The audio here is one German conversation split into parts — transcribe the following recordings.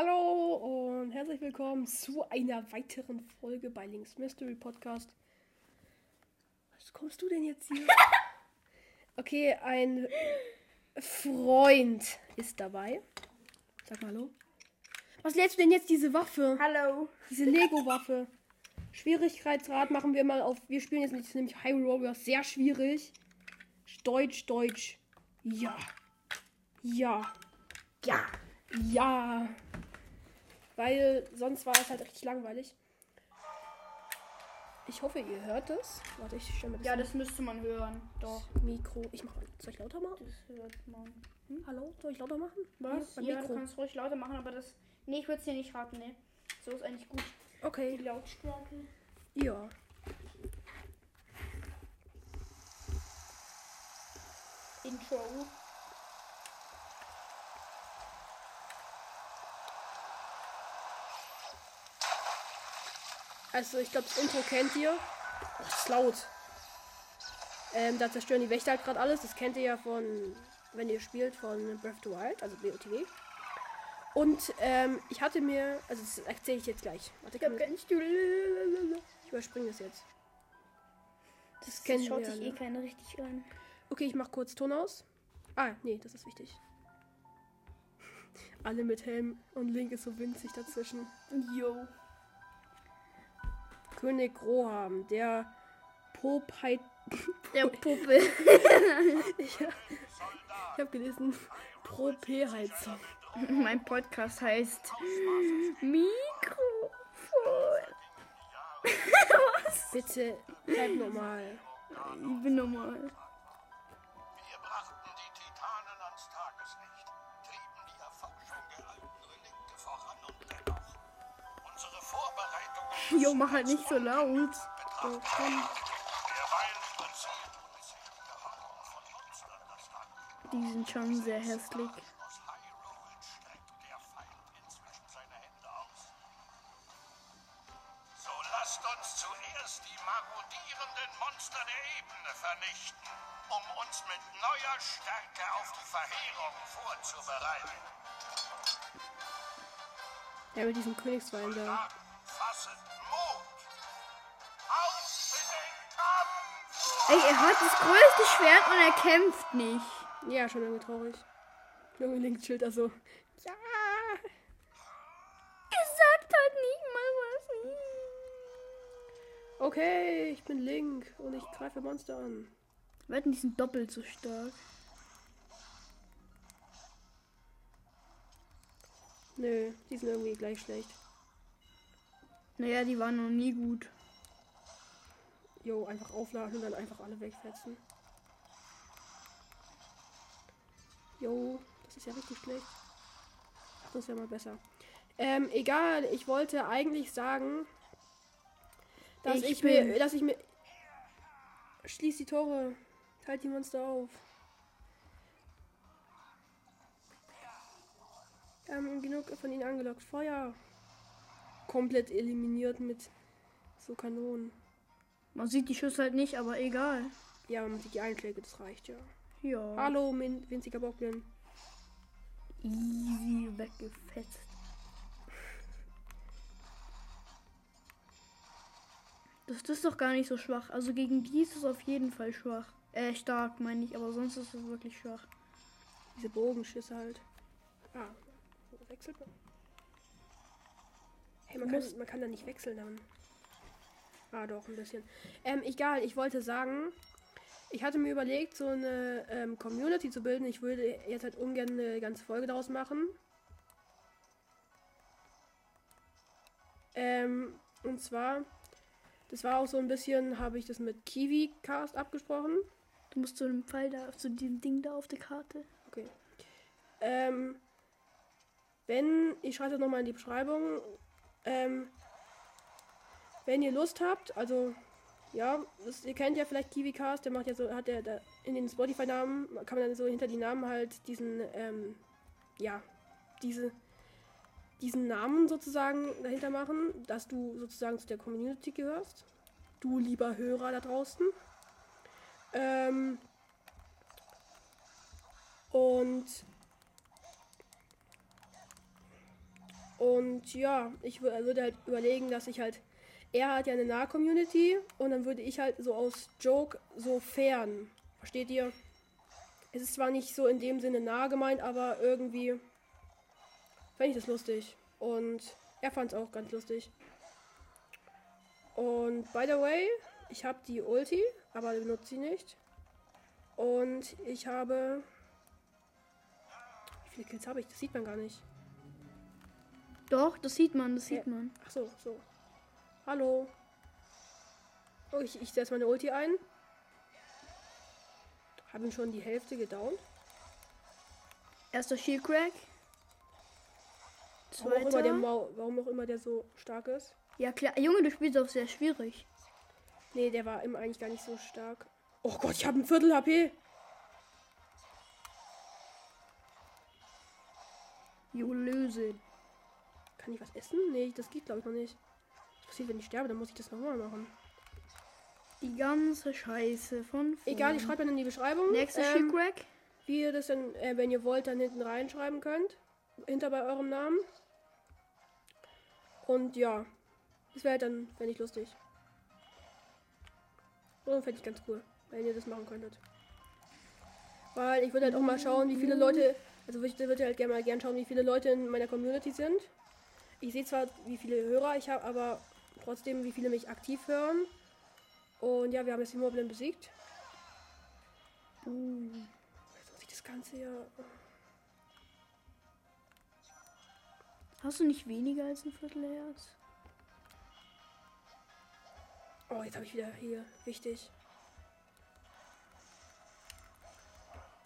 Hallo und herzlich willkommen zu einer weiteren Folge bei Links Mystery Podcast. Was kommst du denn jetzt hier? Okay, ein Freund ist dabei. Sag mal hallo. Was lädst du denn jetzt diese Waffe? Hallo. Diese Lego-Waffe. Schwierigkeitsgrad machen wir mal auf. Wir spielen jetzt nicht, nämlich Hyrule Warriors. Sehr schwierig. Deutsch, Deutsch. Ja. Ja. Ja. Ja. Weil sonst war es halt richtig langweilig. Ich hoffe, ihr hört es. Warte, ich stelle mir das, Ja, das müsste man hören. Doch, Mikro. Ich mach mal. Soll ich lauter machen? das hört man. Hallo? Soll ich lauter machen? Was? Ja, du Mikro. kannst ruhig lauter machen, aber das. Nee, ich würde es dir nicht raten, ne. So ist eigentlich gut. Okay. Die Lautstärke. Ja. Intro. Also, ich glaube, das Intro kennt ihr. Oh, das ist laut. Ähm, da zerstören die Wächter halt gerade alles. Das kennt ihr ja von, wenn ihr spielt, von Breath of the Wild, also BOTW. Und ähm, ich hatte mir, also das erzähle ich jetzt gleich. Warte, kann man- ich überspringe das jetzt. Das Das kennen schaut wir sich eh keiner richtig an. Okay, ich mach kurz Ton aus. Ah, nee, das ist wichtig. Alle mit Helm und Link ist so winzig dazwischen. Yo. König Roham, der Popheit. Der Puppe. Ich, habe gelesen, Pro-P-Heizung. mein Podcast heißt Mikrofon. Bitte bleib normal. Ich bin normal. Jo, mach halt nicht so laut. betrachten. Derweil spazieren unzählige Horden von Monstern das Land. Die sind schon sehr hässlich. Aus Hyrule streckt der Feind Ey, er hat das größte Schwert und er kämpft nicht. Ja, schon irgendwie traurig. Irgendwie Link chillt da so. Ja. Er sagt halt nicht mal was. Okay, ich bin Link und ich greife Monster an. Wetten, die sind doppelt so stark. Nö, die sind irgendwie gleich schlecht. Naja, die waren noch nie gut. Jo, einfach aufladen und dann einfach alle wegfetzen. Jo, das ist ja richtig schlecht. Ach, das wäre mal besser. Ähm, egal, ich wollte eigentlich sagen, dass ich, Ich mir, dass ich mir. Schließ die Tore. Halt die Monster auf. Haben genug von ihnen angelockt. Feuer. Komplett eliminiert mit so Kanonen. Man sieht die Schüsse halt nicht, aber egal. Ja, man sieht die Einschläge, das reicht ja. Ja. Hallo, min winziger Bockblin. Easy weggefetzt. Das ist doch gar nicht so schwach. Also gegen die ist es auf jeden Fall schwach. Äh, stark meine ich, aber sonst ist es wirklich schwach. Diese Bogenschüsse halt. Ah, wechselt man. Hey, man kann, man kann da nicht wechseln dann. Ah, doch, ein bisschen. Ähm, egal, ich wollte sagen, ich hatte mir überlegt, so eine ähm, Community zu bilden. Ich würde jetzt halt ungern eine ganze Folge daraus machen. Ähm, und zwar, das war auch so ein bisschen, habe ich das mit Kiwi Cast abgesprochen. Du musst zu dem Pfeil da, zu dem Ding da auf der Karte. Okay. Ähm, wenn, ich schreibe das nochmal in die Beschreibung, ähm, wenn ihr Lust habt, also, ja, das, ihr kennt ja vielleicht KiwiCast, der macht ja so, hat der da in den Spotify-Namen, kann man dann so hinter die Namen halt diesen, ähm, ja, diese, diesen Namen sozusagen dahinter machen, dass du sozusagen zu der Community gehörst. Du lieber Hörer da draußen. Ähm, und Und ja, ich wür- würde halt überlegen, dass ich halt. Er hat ja eine Nah-Community und dann würde ich halt so aus Joke so fern. Versteht ihr? Es ist zwar nicht so in dem Sinne nah gemeint, aber irgendwie fände ich das lustig. Und er fand es auch ganz lustig. Und by the way, ich habe die Ulti, aber benutze sie nicht. Und ich habe. Wie viele Kills habe ich? Das sieht man gar nicht. Doch, das sieht man, das sieht Ja. man. Ach so, so. Hallo. Oh, ich, ich setze meine Ulti ein. Habe ihm schon die Hälfte gedownt. Erster Shield Crack. Warum auch, immer der Zweiter. Mau warum auch immer der so stark ist. Ja klar, Junge, du spielst auch sehr schwierig. Nee, der war immer eigentlich gar nicht so stark. Oh Gott, ich habe ein Viertel HP. Jo, Lösinn. Kann ich was essen? Nee, das geht glaube ich noch nicht. Passiert, wenn ich sterbe? Dann muss ich das nochmal machen. Die ganze Scheiße von Egal, ich vorn. schreibe dann in die Beschreibung. Nächster ähm, Shield Crack. wie ihr das dann, äh, wenn ihr wollt, dann hinten reinschreiben könnt. Hinter bei eurem Namen. Und ja, das wäre halt dann, fände ich lustig. Oder fände ich ganz cool, wenn ihr das machen könntet. Weil ich würde halt auch mal schauen, wie viele Leute, also ich würde halt gerne mal gern schauen, wie viele Leute in meiner Community sind. Ich sehe zwar, wie viele Hörer ich habe, aber trotzdem, wie viele mich aktiv hören. Und ja, wir haben jetzt die Moblin besiegt. Uh. Jetzt muss ich das Ganze ja. Hast du nicht weniger als ein Viertelherz? Oh, jetzt habe ich wieder hier. Wichtig.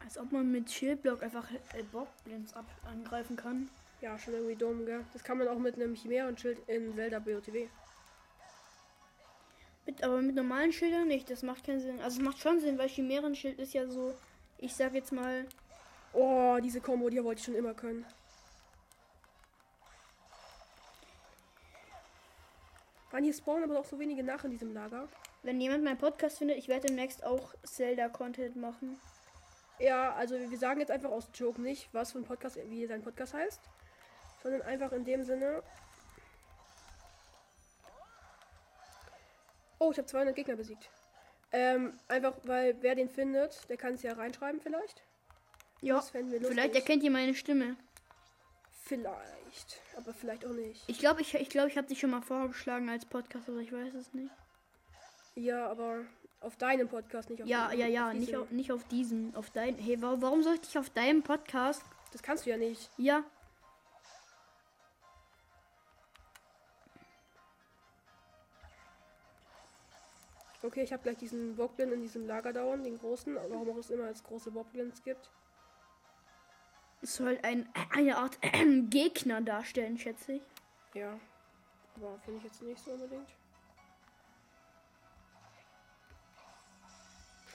Als ob man mit Schildblock einfach äh, Bockblins ab angreifen kann. Ja, schon irgendwie dumm, gell? Das kann man auch mit einem Chimären-Schild in Zelda BOTW. Mit, aber mit normalen Schildern nicht. Das macht keinen Sinn. Also es macht schon Sinn, weil Chimären-Schild ist ja so, ich sag jetzt mal, Oh, diese Combo, die wollte ich schon immer können. Waren hier spawnen aber auch so wenige nach in diesem Lager. wenn jemand meinen Podcast findet, ich werde demnächst auch Zelda-Content machen. Ja, also wir sagen jetzt einfach aus Joke nicht, was für ein Podcast, wie sein Podcast heißt. Sondern einfach in dem Sinne. Oh, ich habe 200 Gegner besiegt. Ähm, einfach, weil wer den findet, der kann es ja reinschreiben vielleicht. Ja, vielleicht erkennt ihr meine Stimme. Vielleicht, aber vielleicht auch nicht. Ich glaube, ich, ich, glaub, ich habe dich schon mal vorgeschlagen als Podcast, aber ich weiß es nicht. Ja, aber auf deinem Podcast, nicht auf Ja, dem- ja, ja, auf nicht diesem. auf, nicht auf diesen, auf dein. Hey, wa- warum soll ich dich auf deinem Podcast? Das kannst du ja nicht. Ja, Okay, ich habe gleich diesen Bockblin in diesem Lager dauern, den großen. Warum auch es immer als große Bockblins gibt. es soll ein, eine Art Gegner darstellen, schätze ich. Ja. Aber finde ich jetzt nicht so unbedingt.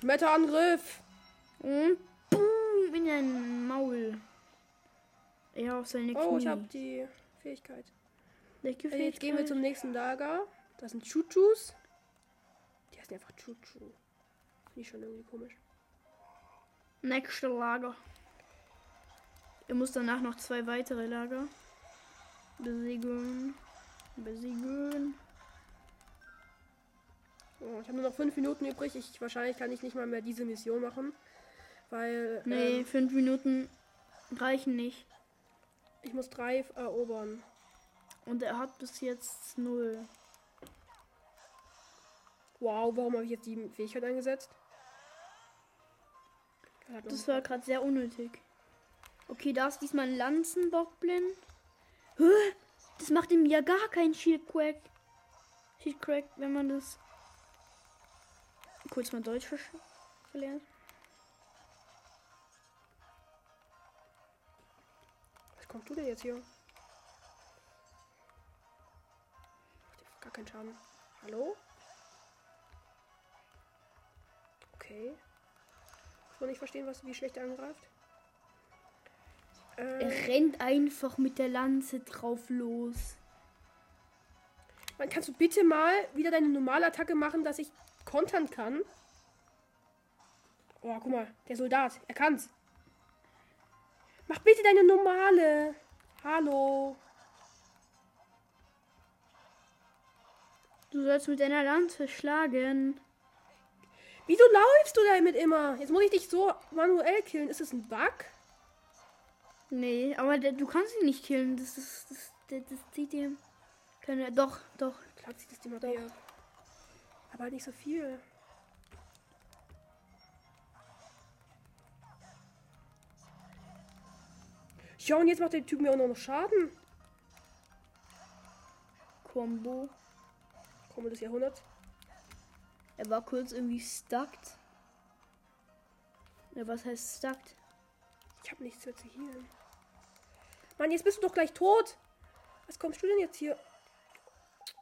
Schmetterangriff! Und boom, in ein Maul. Ja, auf seine Knie. Oh, ich habe die Fähigkeit. Äh, Jetzt gehen wir zum nächsten Lager. Das sind Chuchus. Heißen einfach Chuchu. Finde ich schon irgendwie komisch. Nächste Lager. Ihr muss danach noch zwei weitere Lager besiegen. Besiegen. Oh, ich habe nur noch fünf Minuten übrig. Ich, wahrscheinlich kann ich nicht mal mehr diese Mission machen. Weil Nee, ähm, fünf Minuten reichen nicht. ich muss drei erobern. Und er hat bis jetzt null. Wow, warum habe ich jetzt die Fähigkeit eingesetzt? Das war gerade sehr unnötig. Okay, da ist diesmal ein Lanzenbockblin. Das macht ihm ja gar keinen Shieldcrack. Shieldcrack, wenn man das kurz mal Deutsch verlernt. Was kommst du denn jetzt hier? Macht gar keinen Schaden. Hallo? Okay. Ich kann nicht verstehen, was, wie schlecht er angreift. Ähm, er rennt einfach mit der Lanze drauf los. Man kannst du bitte mal wieder deine normale Attacke machen, dass ich kontern kann. Oh, guck mal, der Soldat, er kann's. Mach bitte deine normale. Hallo. Du sollst mit deiner Lanze schlagen. Wieso läufst du damit immer? Jetzt muss ich dich so manuell killen. Ist das ein Bug? Nee, aber der, du kannst ihn nicht killen. Das ist. Das, das, das zieht ihm. Keine. Doch, doch. Klar zieht das die Magie ab. Aber halt nicht so viel. Ja, und jetzt macht der Typ mir auch noch Schaden. Combo. Komme des Jahrhunderts. Er war kurz irgendwie stuckt. Ja, was heißt stuckt? Ich habe nichts mehr zu healen. Mann, jetzt bist du doch gleich tot. Was kommst du denn jetzt hier?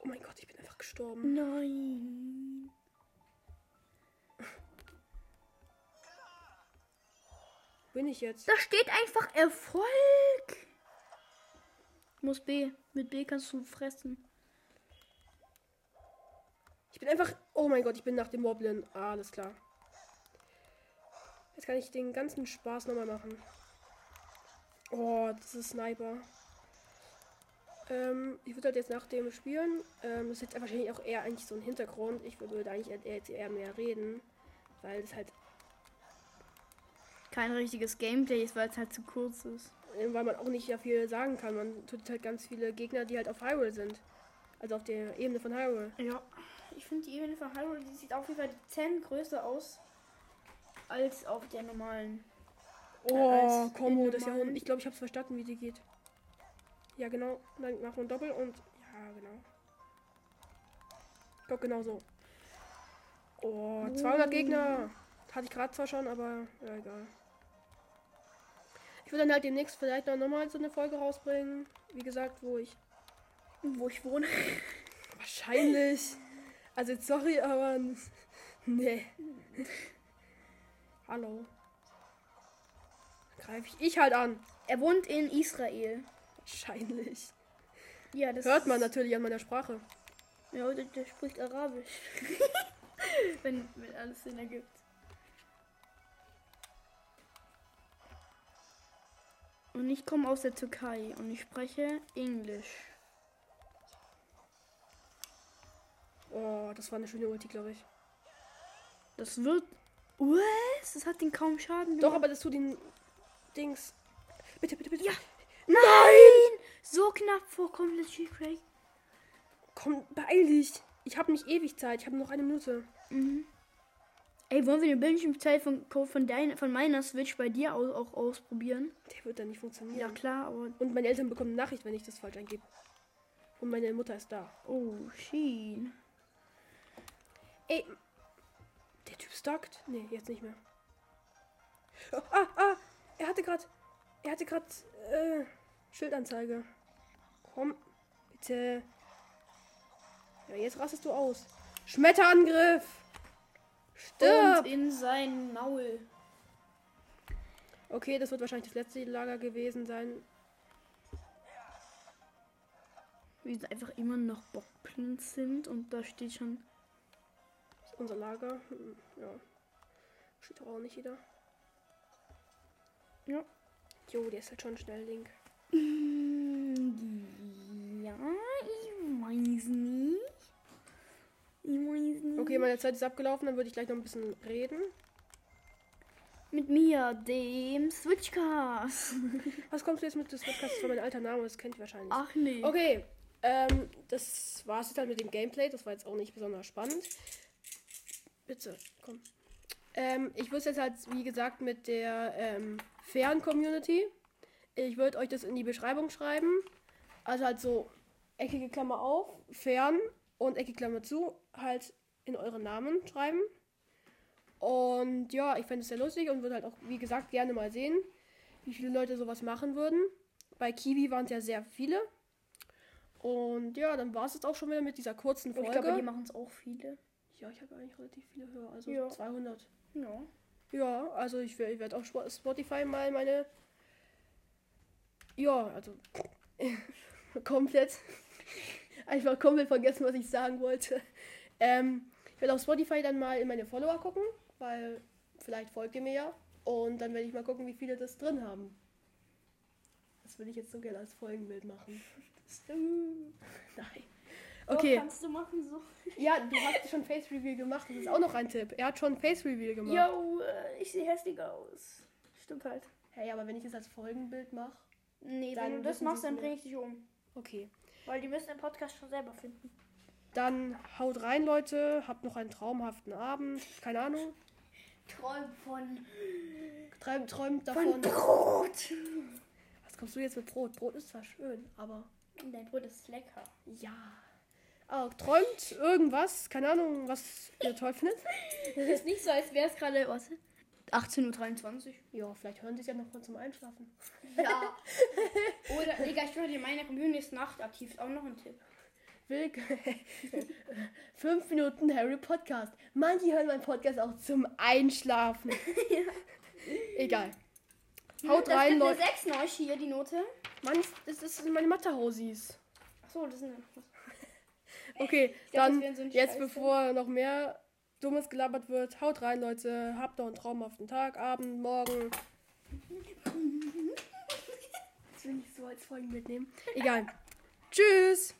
Oh mein Gott, ich bin einfach gestorben. Nein. Wo bin ich jetzt? Da steht einfach Erfolg. Ich muss B. Mit B kannst du fressen. Ich bin einfach. Oh mein Gott, ich bin nach dem Moblin. Ah, alles klar. Jetzt kann ich den ganzen Spaß nochmal machen. Oh, das ist Sniper. Ähm, ich würde halt jetzt nach dem spielen. Ähm, das ist jetzt wahrscheinlich auch eher eigentlich so ein Hintergrund. Ich würde eigentlich eher, jetzt eher mehr reden. Weil es halt. Kein richtiges Gameplay ist, weil es halt zu kurz ist. äh, Weil man auch nicht ja viel sagen kann. Man tut halt ganz viele Gegner, die halt auf Hyrule sind. Also auf der Ebene von Hyrule. Ja. Ich finde die Ebene von Hyrule, die sieht auf jeden Fall 10 größer aus als auf der normalen. Oh, Combo in des normalen- Jahrhunderts. Ich glaube, ich habe es verstanden, wie die geht. Ja, genau. Dann machen wir ein Doppel und. Ja, genau. Guck, genau so. Oh, 200 Gegner. Hatte ich gerade zwar schon, aber ja, egal. Ich würde dann halt demnächst vielleicht noch nochmal so eine Folge rausbringen. Wie gesagt, wo ich. Wo ich wohne. Wahrscheinlich. Also, sorry, aber. Nee. Hallo. Greife ich ich halt an. Er wohnt in Israel. Wahrscheinlich. Ja, das Hört man natürlich an meiner Sprache. Ja, der, der spricht Arabisch. wenn, wenn alles Sinn ergibt. Und ich komme aus der Türkei und ich spreche Englisch. Oh, das war eine schöne Ulti, glaube ich. Das wird. Was? Das hat den kaum Schaden Doch, aber das tut den Dings. Bitte, bitte, bitte. Ja. Nein! So knapp vor komplett Cheatcrack. Komm, beeil dich. Ich habe nicht ewig Zeit. Ich habe noch eine Minute. Mhm. Ey, wollen wir den Bildschirmzeit von, von, dein, von meiner Switch bei dir au- auch ausprobieren? Der wird dann nicht funktionieren. Ja, klar, aber. Und meine Eltern bekommen eine Nachricht, wenn ich das falsch eingebe. Und meine Mutter ist da. Oh, Sheen. Ey. Der Typ stockt? Nee, jetzt nicht mehr. Oh, ah, ah. Er hatte gerade. Er hatte gerade. Äh, Schildanzeige. Komm, bitte. Ja, jetzt rastest du aus. Schmetterangriff! Stirb! Und in sein Maul. Okay, das wird wahrscheinlich das letzte Lager gewesen sein. Wie sie einfach immer noch Bockpins sind und da steht schon. Unser Lager. Hm, Ja. Steht auch nicht jeder. Ja. Jo, der ist halt schon schnell, Link. Ja, ich weiß nicht. Ich weiß nicht. Okay, meine Zeit ist abgelaufen, dann würde ich gleich noch ein bisschen reden. Mit mir, dem Switchcast. Was kommst du jetzt mit des Podcasts? Das war mein alter Name, das kennt ihr wahrscheinlich. Ach nee. Okay, ähm, das war es jetzt halt mit dem Gameplay. Das war jetzt auch nicht besonders spannend. Bitte, komm. Ähm, ich würde jetzt halt, wie gesagt, mit der ähm, fairen Community. Ich würde euch das in die Beschreibung schreiben. Also halt so eckige Klammer auf, fern und eckige Klammer zu, halt in euren Namen schreiben. Und ja, ich fände es sehr lustig und würde halt auch, wie gesagt, gerne mal sehen, wie viele Leute sowas machen würden. Bei Kiwi waren es ja sehr viele. Und ja, dann war es jetzt auch schon wieder mit dieser kurzen Und Folge. ich glaube, die machen es auch viele. Ja, ich habe eigentlich relativ viele Hörer, also Ja. 200. Ja. Ja, also ich, ich werde auf Spo- Spotify mal meine. Ja, also. komplett. Einfach komplett vergessen, was ich sagen wollte. Ähm, ich werde auf Spotify dann mal in meine Follower gucken, weil vielleicht folgt ihr mir ja. Und dann werde ich mal gucken, wie viele das drin haben. Das würde ich jetzt so gerne als Folgenbild machen. Nein. Okay. kannst du machen so. Ja, du hast schon Face Reveal gemacht. Das ist auch noch ein Tipp. Er hat schon Face Reveal gemacht. Yo, äh, ich sehe hässlich aus. Stimmt halt. Hey, aber wenn ich das als Folgenbild mache. Nee, Dann wenn du das machst, dann bringe ich dich um. Okay. Weil die müssen den Podcast schon selber finden. Dann haut rein, Leute. Habt noch einen traumhaften Abend. Keine Ahnung. Träum von, Träumt, träumt davon. Brot. Was kommst du jetzt mit Brot? Brot ist zwar schön, aber Dein Brot ist lecker. ja. Ah, träumt irgendwas. Keine Ahnung, was ihr toll findet. Das ist nicht so, als wäre es gerade was. 18.23 Uhr. Ja, vielleicht hören sie es ja noch mal zum Einschlafen. Ja. Oder, Digga, ich schwöre dir, meine Community ist nachtaktiv. Ist auch noch ein Tipp. Willk Fünf Minuten Harry Podcast. Manche hören meinen Podcast auch zum Einschlafen. Egal. Haut das rein, Leute. 6 neu hier, die Note. Mann, das, das sind meine Mathe-Hausis. Achso, das ist eine. Okay, dann so jetzt bevor noch mehr Dummes gelabert wird, haut rein, Leute. Habt noch einen traumhaften Tag, Abend, Morgen. Das will ich so als Folgen mitnehmen. Egal. Tschüss.